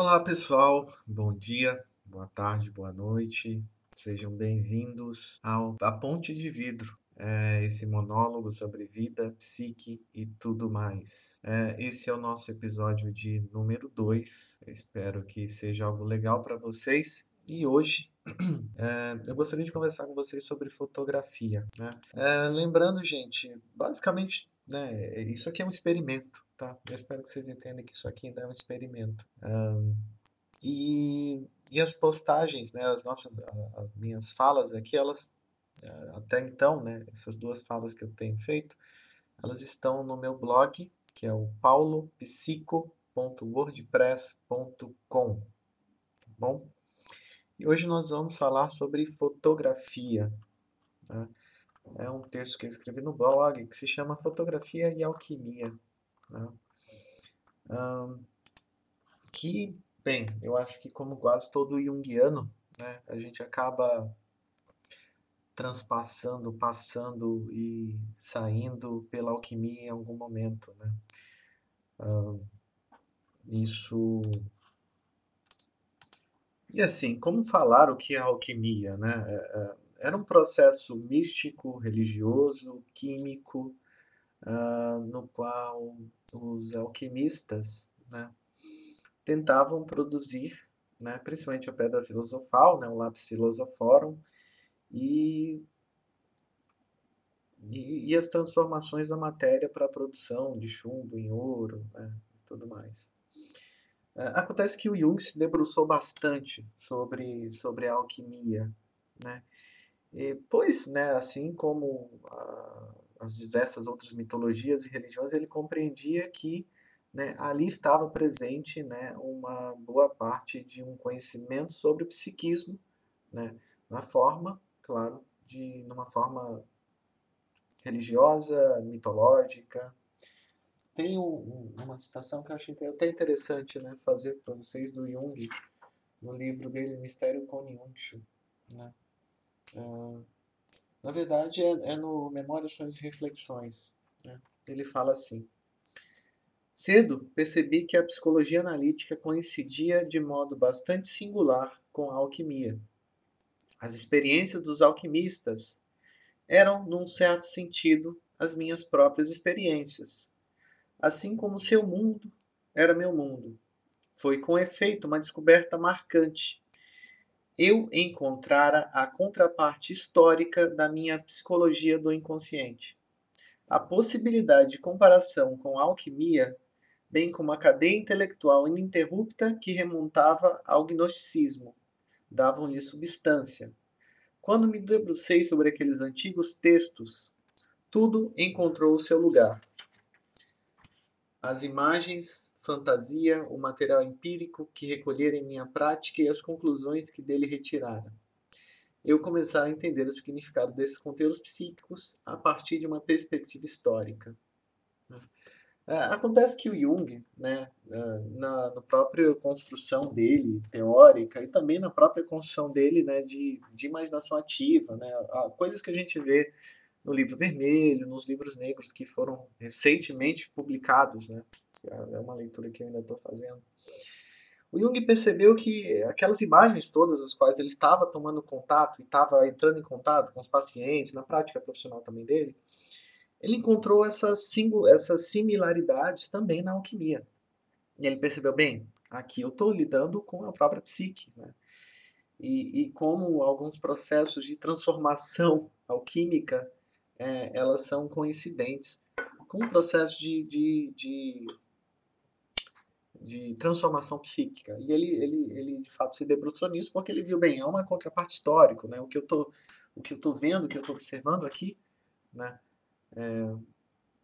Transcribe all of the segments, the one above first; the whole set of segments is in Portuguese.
Olá, pessoal. Bom dia, boa tarde, boa noite. Sejam bem-vindos ao A Ponte de Vidro, é esse monólogo sobre vida, psique e tudo mais. É, esse é o nosso episódio de número 2. Espero que seja algo legal para vocês. E hoje é, eu gostaria de conversar com vocês sobre fotografia. Né? É, lembrando, gente, basicamente, né, isso aqui é um experimento tá? Eu espero que vocês entendam que isso aqui ainda é um experimento. Um, e, e as postagens, né, as nossas, as minhas falas aqui, elas eh, até então, né, essas duas falas que eu tenho feito, elas estão no meu blog, que é o paulopsico.wordpress.com, tá bom? E hoje nós vamos falar sobre fotografia. Né? É um texto que eu escrevi no blog que se chama Fotografia e Alquimia. Né? Um, que, bem, eu acho que como quase todo junguiano, né, a gente acaba transpassando, passando e saindo pela alquimia em algum momento. Né? Um, isso. E assim, como falar o que é alquimia? Né? É, é, era um processo místico, religioso, químico, uh, no qual os alquimistas né, tentavam produzir, né, principalmente a pedra filosofal, né, o lápis filosoforum, e, e, e, as transformações da matéria para a produção de chumbo em ouro né, e tudo mais. É, acontece que o Jung se debruçou bastante sobre, sobre a alquimia, né? E, pois, né, assim como a, as diversas outras mitologias e religiões, ele compreendia que né, ali estava presente né, uma boa parte de um conhecimento sobre o psiquismo, né, na forma, claro, de numa forma religiosa, mitológica. Tem um, uma citação que eu acho até interessante né, fazer para vocês do Jung, no livro dele, Mistério com Jung. Né? Uh, na verdade, é, é no Memórias, Sonhos e Reflexões. Né? Ele fala assim: Cedo percebi que a psicologia analítica coincidia de modo bastante singular com a alquimia. As experiências dos alquimistas eram, num certo sentido, as minhas próprias experiências, assim como seu mundo era meu mundo. Foi com efeito uma descoberta marcante eu encontrara a contraparte histórica da minha psicologia do inconsciente. A possibilidade de comparação com a alquimia, bem como a cadeia intelectual ininterrupta que remontava ao gnosticismo, davam-lhe substância. Quando me debrucei sobre aqueles antigos textos, tudo encontrou seu lugar. As imagens fantasia, o material empírico que recolhera em minha prática e as conclusões que dele retirara. Eu começara a entender o significado desses conteúdos psíquicos a partir de uma perspectiva histórica. É, acontece que o Jung, né, na, na própria construção dele, teórica, e também na própria construção dele né, de, de imaginação ativa, né, coisas que a gente vê no livro vermelho, nos livros negros que foram recentemente publicados, né, é uma leitura que eu ainda estou fazendo. O Jung percebeu que aquelas imagens todas as quais ele estava tomando contato e estava entrando em contato com os pacientes, na prática profissional também dele, ele encontrou essas, essas similaridades também na alquimia. E ele percebeu, bem, aqui eu estou lidando com a própria psique, né? E, e, como alguns processos de transformação alquímica, é, elas são coincidentes com o processo de, de, de de transformação psíquica. E ele, ele, ele de fato se debruçou nisso porque ele viu bem, é uma contraparte histórica, né? O que eu tô, o que eu tô vendo, o que eu tô observando aqui, né? É,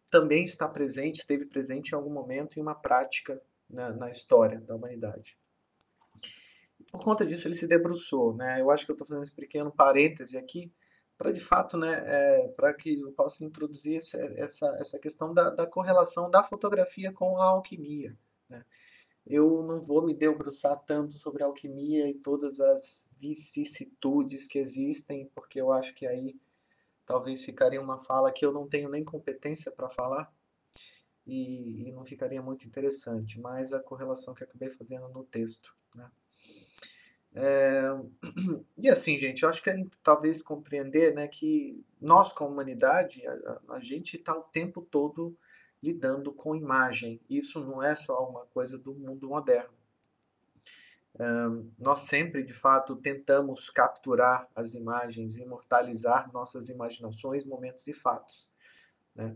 também está presente, esteve presente em algum momento em uma prática na, na história da humanidade. Por conta disso ele se debruçou, né? Eu acho que eu estou fazendo esse pequeno parêntese aqui para de fato, né, é, para que eu possa introduzir essa, essa, essa questão da, da correlação da fotografia com a alquimia. Né? Eu não vou me debruçar tanto sobre alquimia e todas as vicissitudes que existem, porque eu acho que aí talvez ficaria uma fala que eu não tenho nem competência para falar. e, e, não ficaria muito interessante, mas a correlação que acabei fazendo no texto. Né? É, e assim, gente, eu acho que gente talvez compreender né, que nós, como humanidade, a, a gente está o tempo todo lidando com imagem. Isso não é só uma coisa do mundo moderno. Um, nós sempre, de fato, tentamos capturar as imagens, imortalizar nossas imaginações, momentos e fatos. Né?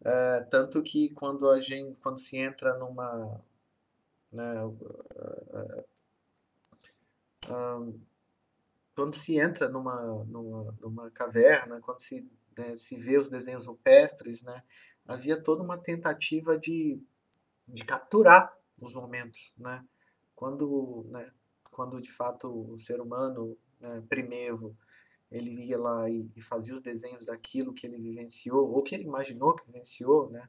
Uh, tanto que quando a gente, quando se entra numa, né, uh, uh, quando se entra numa, numa, numa caverna, quando se, né, se vê os desenhos rupestres, né, havia toda uma tentativa de, de capturar os momentos, né? Quando, né, quando de fato o ser humano né, primevo ele ia lá e, e, fazia os desenhos daquilo que ele vivenciou ou que ele imaginou que vivenciou, né?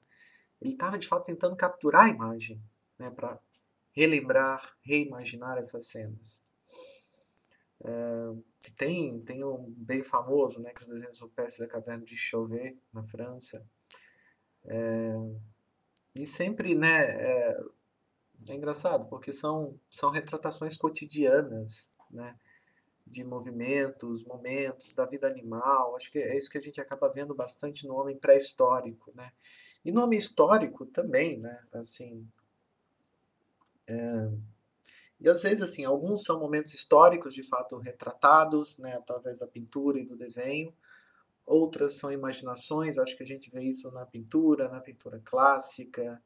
Ele estava de fato tentando capturar a imagem, né, para relembrar, reimaginar essas cenas. É, tem tem um bem famoso, né, que os desenhos rupestres da caverna de Chauvet na França. É, e sempre, né, é, é engraçado, porque são, são retratações cotidianas, né? De movimentos, momentos, da vida animal. Acho que é isso que a gente acaba vendo bastante no homem pré-histórico, né? E no homem histórico também, né? Assim, é... E às vezes, assim, alguns são momentos históricos de fato retratados, né? Através da pintura e do desenho. Outras são imaginações, acho que a gente vê isso na pintura, na pintura clássica,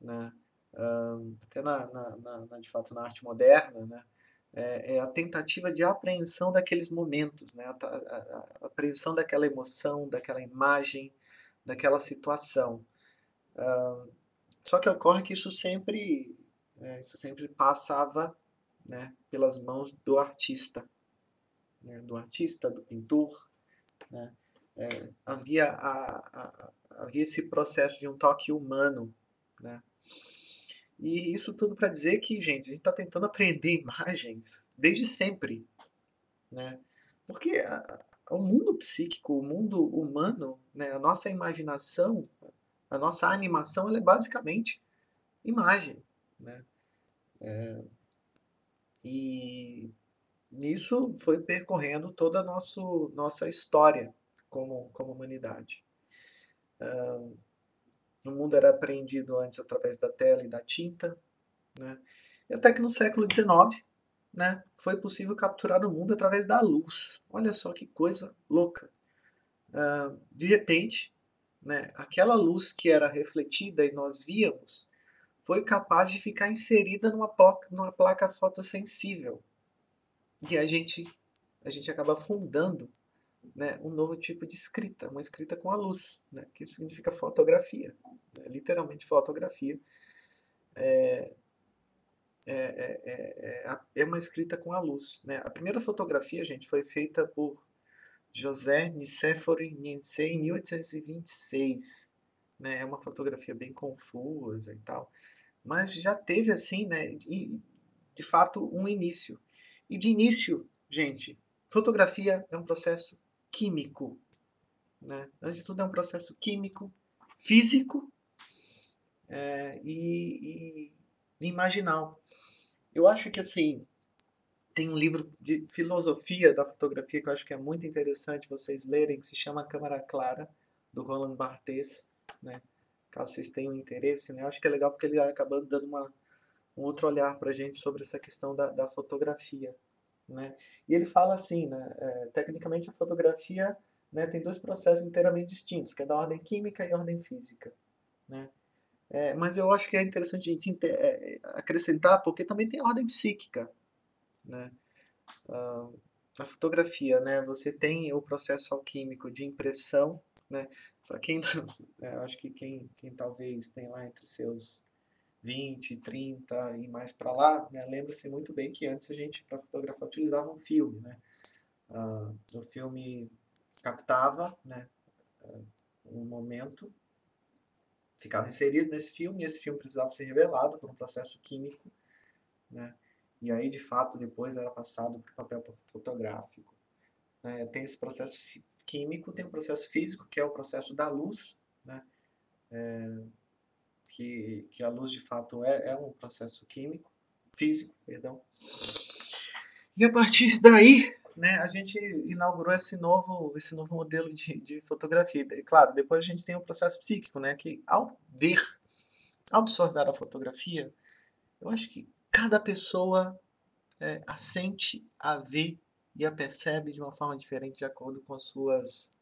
né? até na, na, na, de fato na arte moderna, né? É, é, a tentativa de apreensão daqueles momentos, né? a, a, a, apreensão daquela emoção, daquela imagem, daquela situação. Uh, só que ocorre que isso sempre, é, isso sempre passava né, pelas mãos do artista, né, do artista, do pintor. Né? É, havia, a, havia esse processo de um toque humano, né? E isso tudo para dizer que, gente, a gente está tentando aprender imagens desde sempre, né? Porque a, o mundo psíquico, o mundo humano, né, a nossa imaginação, a nossa animação, ela é basicamente imagem, né? É, e isso foi percorrendo toda a nosso, nossa história como, como humanidade. Uh, o mundo era apreendido antes através da tela e da tinta, né? E até que no século XIX, né, foi possível capturar o mundo através da luz. Olha só que coisa louca. Uh, de repente, né, aquela luz que era refletida e nós víamos foi capaz de ficar inserida numa placa, numa placa fotossensível. E a gente, a gente acaba fundando né, um novo tipo de escrita, uma escrita com a luz, né, que significa fotografia, né, literalmente fotografia. É, é, é, é, é uma escrita com a luz. Né? A primeira fotografia, gente, foi feita por José Nicéforo Niense em 1826. Né? É uma fotografia bem confusa e tal, mas já teve assim, né, de, de fato, um início. E de início, gente, fotografia é um processo químico. Né? Antes de tudo, é um processo químico, físico é, e, e imaginal. Eu acho que assim tem um livro de filosofia da fotografia que eu acho que é muito interessante vocês lerem, que se chama Câmara Clara, do Roland Barthes, né? caso vocês tenham interesse. Né? Eu acho que é legal porque ele acaba dando uma, um outro olhar para a gente sobre essa questão da, da fotografia. Né? E ele fala assim, né, é, tecnicamente a fotografia né, tem dois processos inteiramente distintos, que é da ordem química e ordem física. Né? É, mas eu acho que é interessante a gente é, acrescentar, porque também tem ordem psíquica. Né? Uh, a fotografia, né, você tem o processo alquímico de impressão, né, para quem, é, acho que quem, quem talvez tem lá entre seus 20, 30 e mais para lá, né, lembra-se muito bem que antes a gente, para fotografar, utilizava um filme. Né? Uh, o filme captava né, uh, um momento, ficava inserido nesse filme, e esse filme precisava ser revelado por um processo químico, né? e aí, de fato, depois era passado para o papel fotográfico. É, tem esse processo químico, tem o processo físico, que é o processo da luz, né? É, que, que a luz de fato é, é um processo químico, físico, perdão. E a partir daí, né, a gente inaugurou esse novo, esse novo modelo de, de fotografia. E, claro, depois a gente tem o processo psíquico, né, que ao ver, ao absorver a fotografia, eu acho que cada pessoa é, a sente, a vê e a percebe de uma forma diferente de acordo com as suas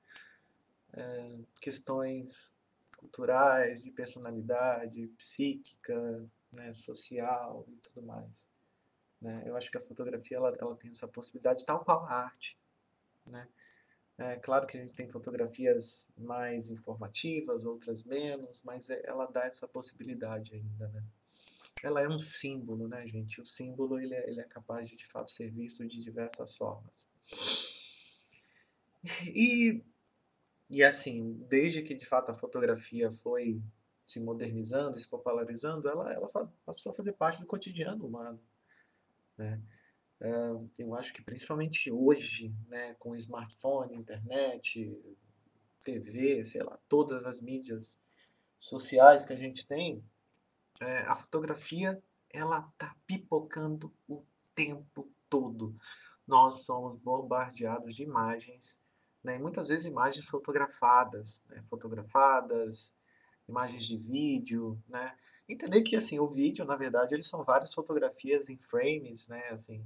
é, questões culturais, de personalidade, psíquica, né, social e tudo mais. Né? Eu acho que a fotografia ela, ela tem essa possibilidade, tal qual a arte. Né? É claro que a gente tem fotografias mais informativas, outras menos, mas é, ela dá essa possibilidade ainda. Né? Ela é um símbolo, né, gente? O símbolo ele é, ele é capaz de, de fato, ser visto de diversas formas. E e assim, desde que de fato a fotografia foi se modernizando, se popularizando, ela, ela passou a fazer parte do cotidiano humano. Né? eu acho que principalmente hoje, né, com smartphone, internet, TV, sei lá, todas as mídias sociais que a gente tem, é, a fotografia ela tá pipocando o tempo todo. Nós somos bombardeados de imagens né? muitas vezes imagens fotografadas, né? fotografadas, imagens de vídeo, né? Entender que assim o vídeo, na verdade, eles são várias fotografias em frames, né? Assim,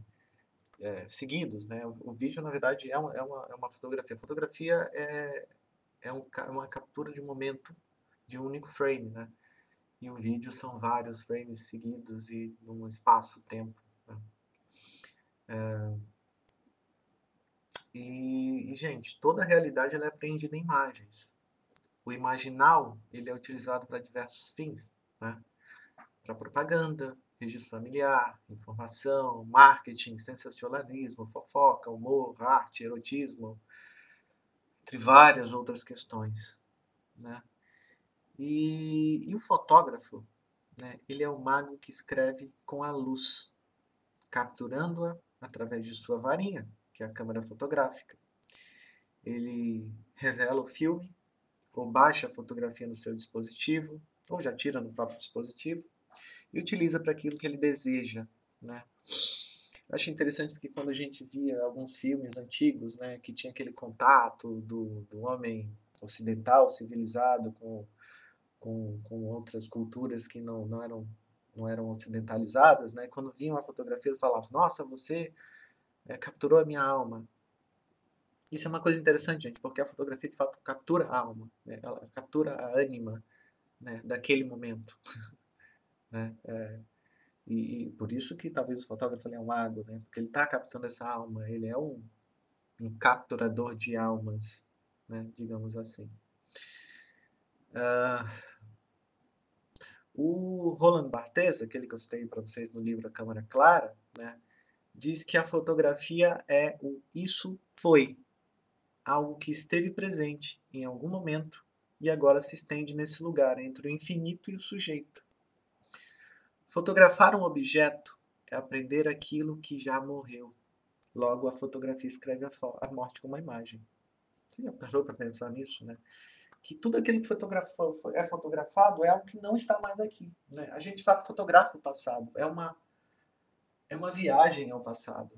é, seguidos, né? O, vídeo, na verdade, é uma, é uma, é uma fotografia. A fotografia é, é um, uma captura de um momento de um único frame, né? E o vídeo são vários frames seguidos e num espaço-tempo. Né? É, e, e, gente, toda a realidade ela é apreendida em imagens. O imaginal ele é utilizado para diversos fins, né? para propaganda, registro familiar, informação, marketing, sensacionalismo, fofoca, humor, arte, erotismo, entre várias outras questões. Né? E, e o fotógrafo, né, ele é o mago que escreve com a luz, capturando-a através de sua varinha, que é a câmera fotográfica. Ele revela o filme, ou baixa a fotografia no seu dispositivo, ou já tira no próprio dispositivo, e utiliza para aquilo que ele deseja. Né? Eu acho interessante porque quando a gente via alguns filmes antigos, né, que tinha aquele contato do, do homem ocidental, civilizado, com, com, com outras culturas que não, não, eram, não eram ocidentalizadas, né, quando via uma fotografia, ele falava, nossa, você é, capturou a minha alma. Isso é uma coisa interessante, gente, porque a fotografia de fato captura a alma, né? ela captura a ânima né, daquele momento. né? É, e, e, por isso que talvez o fotógrafo é um mago, né? porque ele está captando essa alma, ele é um, um capturador de almas, né? digamos assim. Uh, o Roland Barthes, aquele que eu citei para vocês no livro A Câmara Clara, né? Diz que a fotografia é o isso foi, algo que esteve presente em algum momento e agora se estende nesse lugar entre o infinito e o sujeito. Fotografar um objeto é aprender aquilo que já morreu. Logo, a fotografia escreve a, a morte com uma imagem. Você já parou para pensar nisso, né? Que tudo aquilo que é fotografado é algo que não está mais aqui. Né? A gente fotografa o passado. É uma é uma viagem ao passado.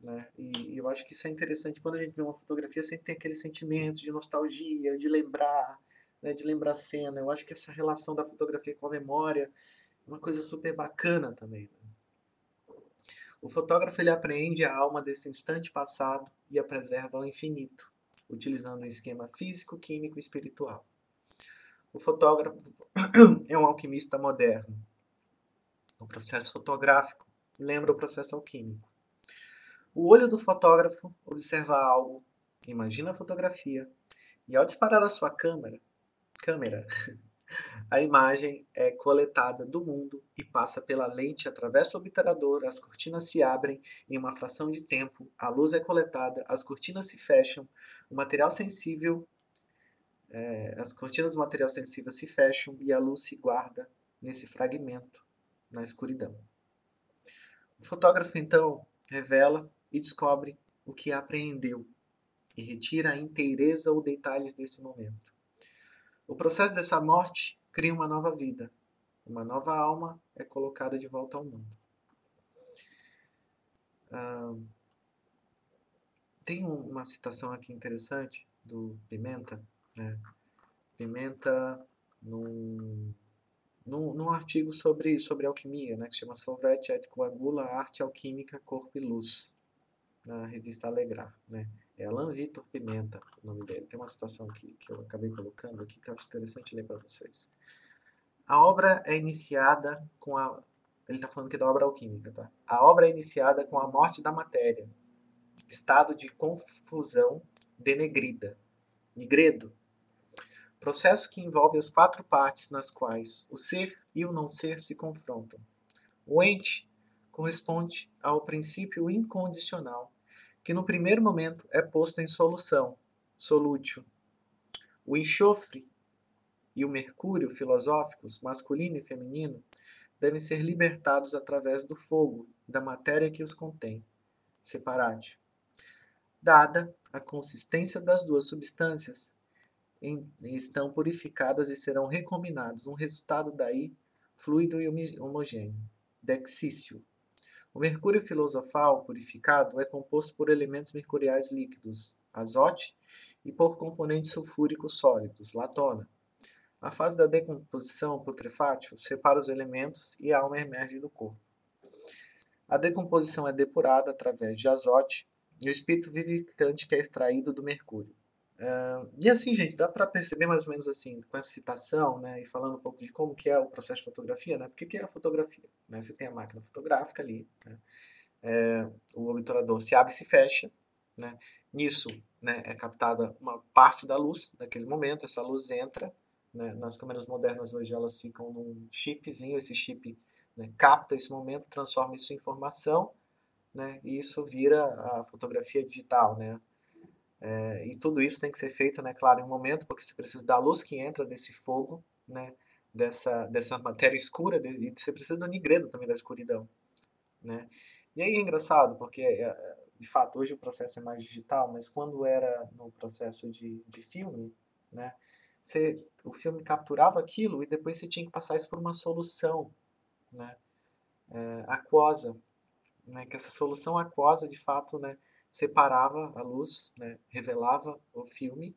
Né? E, eu acho que isso é interessante quando a gente vê uma fotografia, sempre tem aquele sentimento de nostalgia, de lembrar, né? de lembrar a cena. Eu acho que essa relação da fotografia com a memória é uma coisa super bacana também. Né? O fotógrafo ele apreende a alma desse instante passado e a preserva ao infinito, utilizando um esquema físico, químico e espiritual. O fotógrafo é um alquimista moderno. O processo fotográfico lembra o processo alquímico. O olho do fotógrafo observa algo, imagina a fotografia, e ao disparar a sua câmera, câmera a imagem é coletada do mundo e passa pela lente, atravessa o obturador, as cortinas se abrem em uma fração de tempo, a luz é coletada, as cortinas se fecham, o material sensível, é, as cortinas do material sensível se fecham e a luz se guarda nesse fragmento na escuridão. O fotógrafo então revela e descobre o que apreendeu e retira a inteireza ou detalhes desse momento. O processo dessa morte cria uma nova vida, Uma nova alma é colocada de volta ao mundo. Tem uma citação aqui interessante do Pimenta. Né? Pimenta, num, num, num, artigo sobre, sobre alquimia, né? que chama Solvete et Coagula, Arte Alquímica, Corpo e Luz, na revista Alegrar. Né? É Alan Vitor Pimenta o nome dele. Tem uma citação aqui que eu acabei colocando aqui que eu acho interessante ler para vocês. A obra é iniciada com a. Ele está falando aqui da obra alquímica, tá? A obra é iniciada com a morte da matéria, estado de confusão denegrida, nigredo, processo que envolve as quatro partes nas quais o ser e o não ser se confrontam. O ente corresponde ao princípio incondicional, que no primeiro momento é posto em solução, solútil. O enxofre e o mercúrio filosóficos, masculino e feminino, devem ser libertados através do fogo, da matéria que os contém, separate. Dada a consistência das duas substâncias, em, estão purificadas e serão recombinados, um resultado daí fluido e homogêneo, dexício. O mercúrio filosofal purificado é composto por elementos mercuriais líquidos, azote, e por componentes sulfúricos sólidos, latona. A fase da decomposição putrefátil separa os elementos e a alma emerge do corpo. A decomposição é depurada através de azote e o espírito vivificante que é extraído do mercúrio. Uh, e assim, gente, dá para perceber mais ou menos assim, com essa citação, né, e falando um pouco de como que é o processo de fotografia, né, porque que é a fotografia? Né? Você tem a máquina fotográfica ali, né, é, o obturador se abre e se fecha, né, nisso né, é captada uma parte da luz naquele momento, essa luz entra, né, nas câmeras modernas hoje elas ficam num chipzinho, esse chip né, capta esse momento, transforma isso em informação, né, e isso vira a fotografia digital, né, é, e tudo isso tem que ser feito, né, claro, em um momento, porque você precisa da luz que entra desse fogo, né, dessa, dessa matéria escura, e você precisa do nigredo também da escuridão, né. E aí é engraçado, porque, é, de fato, hoje o processo é mais digital, mas quando era no processo de, de filme, né, você, o filme capturava aquilo e depois você tinha que passar isso por uma solução, né, é, aquosa, né, que essa solução aquosa, de fato, né, separava a luz, né, revelava o filme,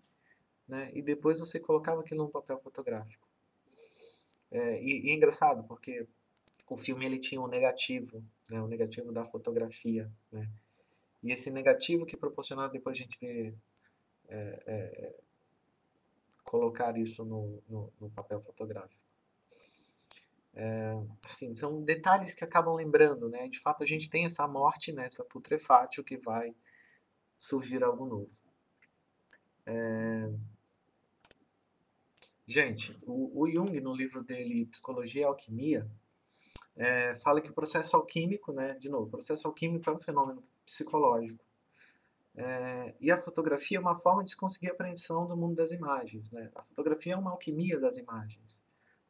né, e depois você colocava aquilo num papel fotográfico. É, e, e, é engraçado, porque o filme ele tinha um negativo, né, o negativo da fotografia, né, e esse negativo que proporcionava depois a gente ver é, é, colocar isso no, no, no papel fotográfico. É, assim, são detalhes que acabam lembrando, né? De fato, a gente tem essa morte, né? essa putrefátil que vai surgir algo novo. É... Gente, o, o, Jung, no livro dele Psicologia e Alquimia, é, fala que o processo alquímico, né, de novo, o processo alquímico é um fenômeno psicológico. É, e a fotografia é uma forma de se conseguir apreensão do mundo das imagens. Né? A fotografia é uma alquimia das imagens.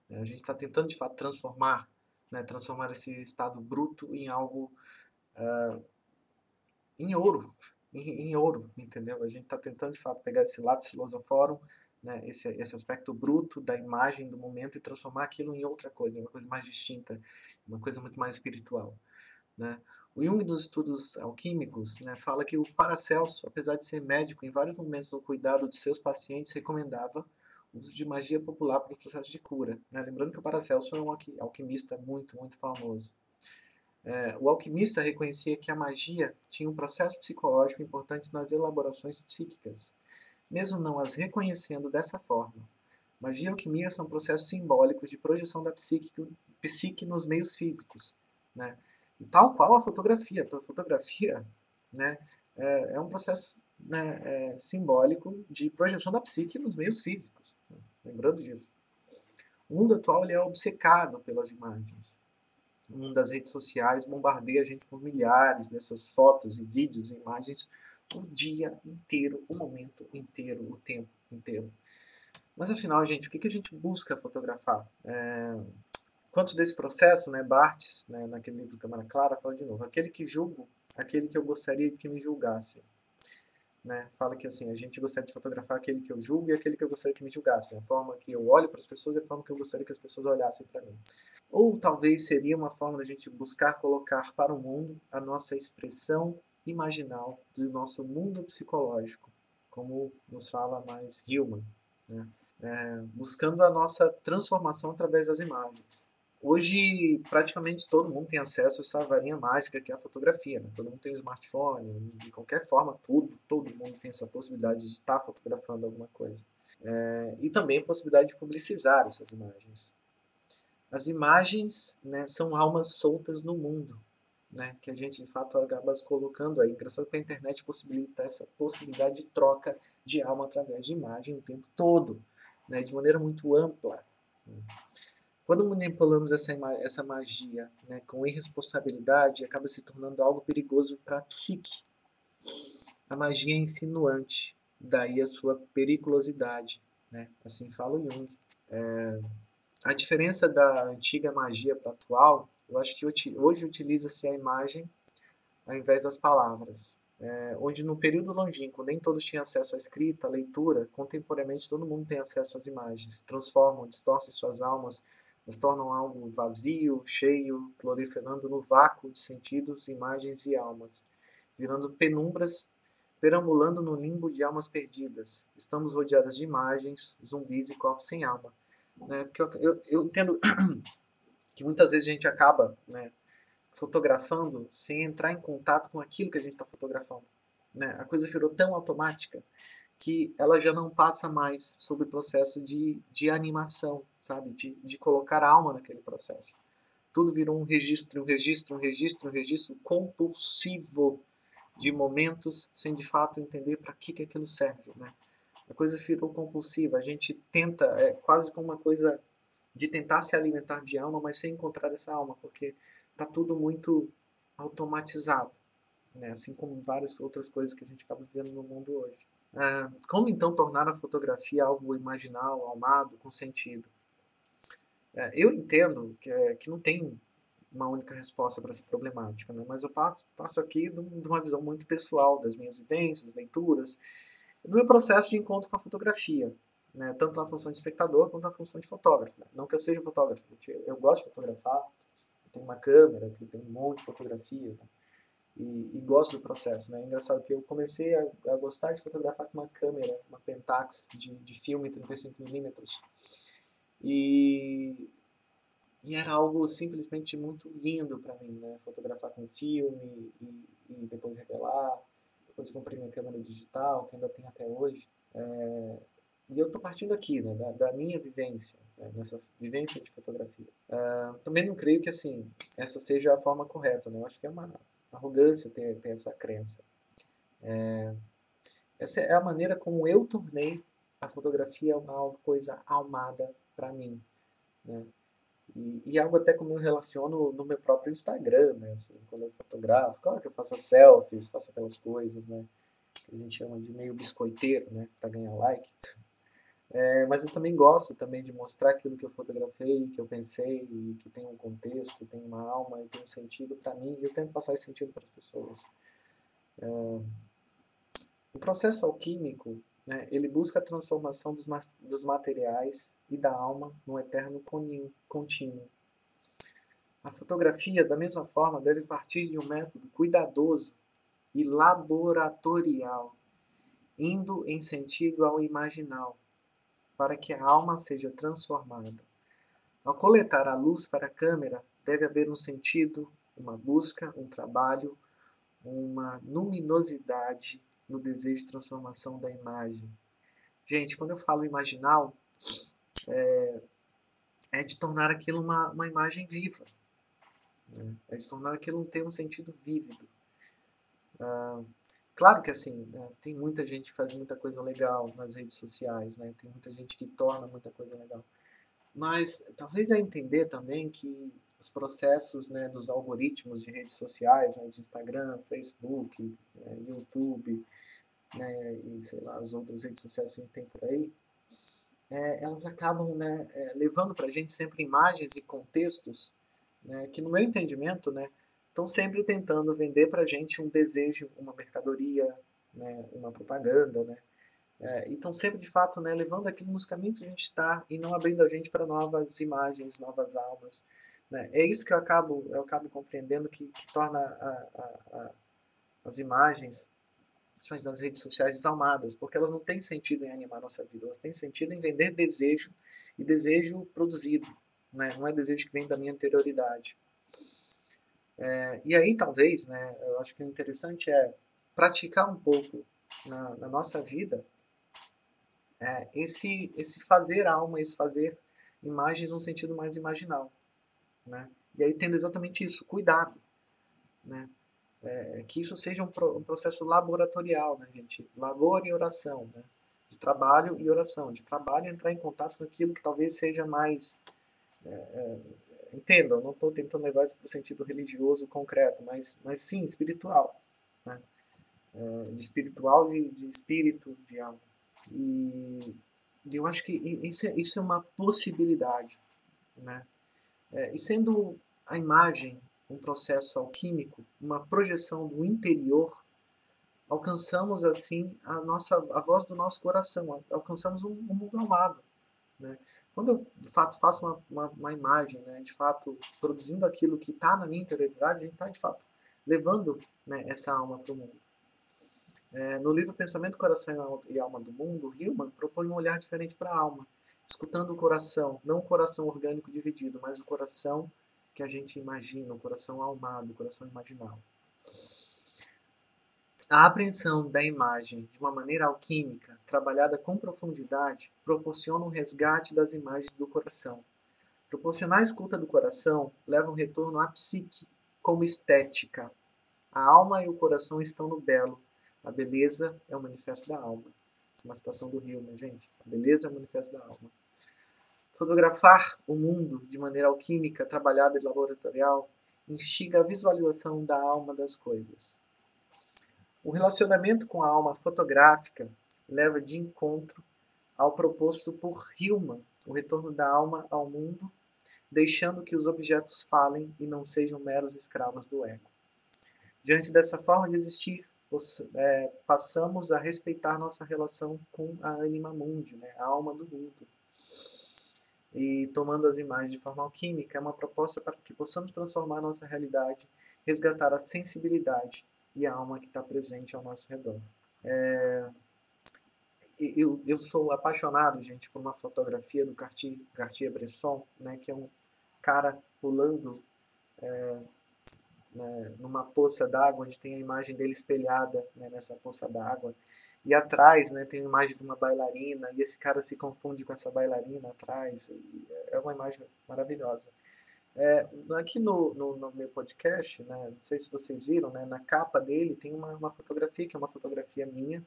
É, a gente está tentando, de fato, transformar, né, transformar esse estado bruto em algo uh, em ouro, em, em ouro, entendeu? A gente está tentando, de fato, pegar esse lápis filosoforum, né, esse, esse aspecto bruto da imagem do momento e transformar aquilo em outra coisa, uma coisa mais distinta, uma coisa muito mais espiritual. Né? O Jung, nos estudos alquímicos, né, fala que o Paracelso, apesar de ser médico, em vários momentos no cuidado dos seus pacientes, recomendava o uso de magia popular para o processo de cura. Né? Lembrando que o Paracelso é um alquimista muito, muito famoso. É, o alquimista reconhecia que a magia tinha um processo psicológico importante nas elaborações psíquicas, mesmo não as reconhecendo dessa forma. Magia e alquimia são processos simbólicos de projeção da psique, psique nos meios físicos. Né? E tal qual a fotografia. A fotografia né, é, é um processo né, é, simbólico de projeção da psique nos meios físicos. Né? Lembrando disso. O mundo atual ele é obcecado pelas imagens o mundo das redes sociais bombardeia a gente com milhares dessas fotos e vídeos e imagens o dia inteiro, o momento inteiro, o tempo inteiro. Mas afinal, gente, o que, a gente busca fotografar? É... Quanto desse processo, né, Barthes, né, naquele livro Câmara Clara, fala de novo, aquele que julgo, aquele que eu gostaria que me julgasse. né, fala que assim, a gente gostaria de fotografar aquele que eu julgo e aquele que eu gostaria que me julgasse. A forma que eu olho para as pessoas e a forma que eu gostaria que as pessoas olhassem para mim. Ou talvez seria uma forma da gente buscar colocar para o mundo a nossa expressão imaginal do nosso mundo psicológico, como nos fala mais Hillman, né? é, buscando a nossa transformação através das imagens. Hoje, praticamente todo mundo tem acesso a essa varinha mágica que é a fotografia. Né? Todo mundo tem um smartphone, de qualquer forma, tudo, todo mundo tem essa possibilidade de estar fotografando alguma coisa. É, e também a possibilidade de publicizar essas imagens. As imagens né, são almas soltas no mundo, né, que a gente de fato acaba colocando aí. Engraçado que a internet possibilita essa possibilidade de troca de alma através de imagem o tempo todo, né, de maneira muito ampla. Quando manipulamos essa, essa magia né, com irresponsabilidade, acaba se tornando algo perigoso para a psique. A magia é insinuante, daí a sua periculosidade. Né? Assim fala o Jung. É, a diferença da antiga magia para a atual, eu acho que hoje utiliza-se a imagem ao invés das palavras. É, onde no período longínquo nem todos tinham acesso à escrita, à leitura, contemporaneamente todo mundo tem acesso às imagens, transformam, distorcem suas almas, nos tornam algo vazio, cheio, proliferando no vácuo de sentidos, imagens e almas, virando penumbras, perambulando no limbo de almas perdidas. Estamos rodeadas de imagens, zumbis e corpos sem alma. Né? Porque eu, eu, eu entendo que muitas vezes a gente acaba né, fotografando sem entrar em contato com aquilo que a gente está fotografando. Né? A coisa virou tão automática que ela já não passa mais sobre o processo de, de animação, sabe? De, de colocar alma naquele processo. Tudo virou um registro, um registro, um registro, um registro compulsivo de momentos sem de fato entender para que, que aquilo serve, né? A coisa virou compulsiva, a gente tenta, é quase como uma coisa de tentar se alimentar de alma, mas sem encontrar essa alma, porque está tudo muito automatizado, né? assim como várias outras coisas que a gente acaba vendo no mundo hoje. Ah, como então tornar a fotografia algo imaginal, almado, com sentido? É, eu entendo que, é, que não tem uma única resposta para essa problemática, né? mas eu passo, passo aqui de uma visão muito pessoal das minhas vivências, leituras, do processo de encontro com a fotografia, né? tanto na função de espectador quanto na função de fotógrafo. Né? Não que eu seja fotógrafo, eu gosto de fotografar, tenho uma câmera que tem um monte de fotografia, né? e, e, gosto do processo. Né? É engraçado que eu comecei a, a, gostar de fotografar com uma câmera, uma Pentax de, de filme 35mm. E, e era algo simplesmente muito lindo para mim, né? Fotografar com filme e, e, depois revelar. Depois comprei minha câmera digital, que ainda tem até hoje. É, e eu estou partindo aqui, né, da, da minha vivência, né, nessa vivência de fotografia. Uh, também não creio que assim essa seja a forma correta, né? Eu acho que é uma arrogância ter, ter essa crença. É, essa é a maneira como eu tornei a fotografia uma coisa almada para mim, né? E, e, algo até como eu relaciono no meu próprio Instagram, né? Assim, quando eu fotografo, claro que eu faço selfies, faço aquelas coisas, né? Que a gente chama de meio biscoiteiro, né? Para ganhar like. É, mas eu também gosto também de mostrar aquilo que eu fotografei, que eu pensei, que tem um contexto, que tem uma alma e tem um sentido para mim, e eu tento passar esse sentido para as pessoas. É, o processo alquímico, né, ele busca a transformação dos, dos materiais e da alma no eterno contínuo. A fotografia, da mesma forma, deve partir de um método cuidadoso e laboratorial, indo em sentido ao imaginal, para que a alma seja transformada. Ao coletar a luz para a câmera, deve haver um sentido, uma busca, um trabalho, uma luminosidade no desejo de transformação da imagem. Gente, quando eu falo imaginal, é, é de tornar aquilo uma, uma imagem viva. Né? É de tornar aquilo ter um sentido vívido. Ah, Claro que assim, né, tem muita gente que faz muita coisa legal nas redes sociais, né? Tem muita gente que torna muita coisa legal. Mas talvez é entender também que os processos né, dos algoritmos de redes sociais, né, de Instagram, Facebook, né, YouTube, né, e sei lá, as outras redes sociais que a gente tem por aí, é, elas acabam né, é, levando para a gente sempre imagens e contextos né, que, no meu entendimento, né, estão sempre tentando vender para a gente um desejo, uma mercadoria, né, uma propaganda, né? É, e estão sempre, de fato, né, levando aquilo nos caminhos que a gente está e não abrindo a gente para novas imagens, novas almas. Né? É isso que eu acabo, eu acabo compreendendo que, que torna a, a, a, as imagens das redes sociais desalmadas, porque elas não têm sentido em animar nossa vida, elas têm sentido em vender desejo e desejo produzido, né? não é desejo que vem da minha interioridade. É, e aí, talvez, né, eu acho que o interessante é praticar um pouco na, na nossa vida é, esse, esse fazer alma, esse fazer imagens num sentido mais imaginal. Né? E aí tendo exatamente isso, cuidado. Né? É, que isso seja um, pro, um, processo laboratorial, né, gente? Labor e oração, né? De trabalho e oração. De trabalho entrar em contato com aquilo que talvez seja mais... É, é, entendam, não estou tentando levar isso para o sentido religioso concreto, mas, mas sim, espiritual. Né? É, de espiritual e de espírito, de alma. E eu acho que isso é, isso é uma possibilidade. Né? É, e sendo a imagem um processo alquímico, uma projeção do interior, alcançamos assim a nossa a voz do nosso coração, alcançamos um, um mundo amado. Né? Quando eu de fato faço uma, uma, uma imagem, né, de fato produzindo aquilo que está na minha interioridade, a gente está de fato levando né, essa alma para o mundo. É, no livro Pensamento, Coração e Alma do Mundo, Hillman propõe um olhar diferente para a alma, escutando o coração, não o coração orgânico dividido, mas o coração que a gente imagina, o coração almado, o coração imaginal. A apreensão da imagem de uma maneira alquímica, trabalhada com profundidade, proporciona um resgate das imagens do coração. Proporcionar a escuta do coração leva um retorno à psique como estética. A alma e o coração estão no belo, a beleza é o manifesto da alma. Uma citação do Rio, né, gente? A beleza é o manifesto da alma. Fotografar o mundo de maneira alquímica, trabalhada e laboratorial, instiga a visualização da alma das coisas. O relacionamento com a alma fotográfica leva de encontro ao proposto por Hillman, o retorno da alma ao mundo, deixando que os objetos falem e não sejam meros escravos do ego. Diante dessa forma de existir, é, passamos a respeitar nossa relação com a anima mundi, né, a alma do mundo. E tomando as imagens de forma alquímica, é uma proposta para que possamos transformar nossa realidade, resgatar a sensibilidade e a alma que está presente ao nosso redor. É, eu, eu sou apaixonado, gente, por uma fotografia do Cartier, Cartier-Bresson, né, que é um cara pulando é, né, numa poça d'água, onde tem a imagem dele espelhada né, nessa poça d'água. E atrás né, tem a imagem de uma bailarina, e esse cara se confunde com essa bailarina atrás. é uma imagem maravilhosa. É, aqui no, no, no, meu podcast, né, não sei se vocês viram, né, na capa dele tem uma, uma fotografia, que é uma fotografia minha,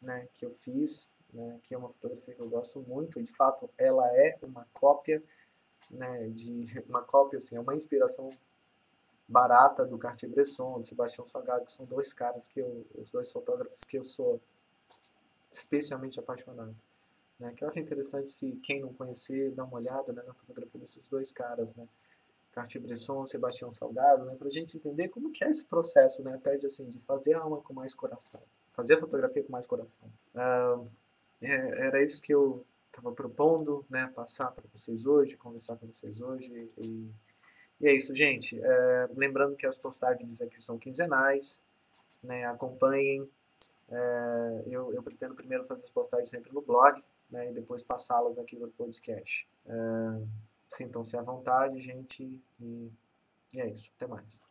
né, que eu fiz, né, que é uma fotografia que eu gosto muito, e de fato ela é uma cópia, né, de uma cópia, assim, é uma inspiração Barata, do Cartier-Bresson, de Sebastião Salgado, que são dois caras que eu, os dois fotógrafos que eu sou especialmente apaixonado. Né? Que eu acho interessante se quem não conhecer, dar uma olhada né, na fotografia desses dois caras, né? Cartier-Bresson, Sebastião Salgado, né? Para a gente entender como que é esse processo, né? Até de, assim, de fazer a alma com mais coração, fazer a fotografia com mais coração. Uh, é, era isso que eu estava propondo, né? Passar para vocês hoje, conversar com vocês hoje e e é isso, gente. É, lembrando que as postagens aqui são quinzenais, né? Acompanhem. É, eu, eu, pretendo primeiro fazer as postagens sempre no blog, né? E depois passá-las aqui no podcast. É, Sintam-se à vontade, gente. E, e é isso. Até mais.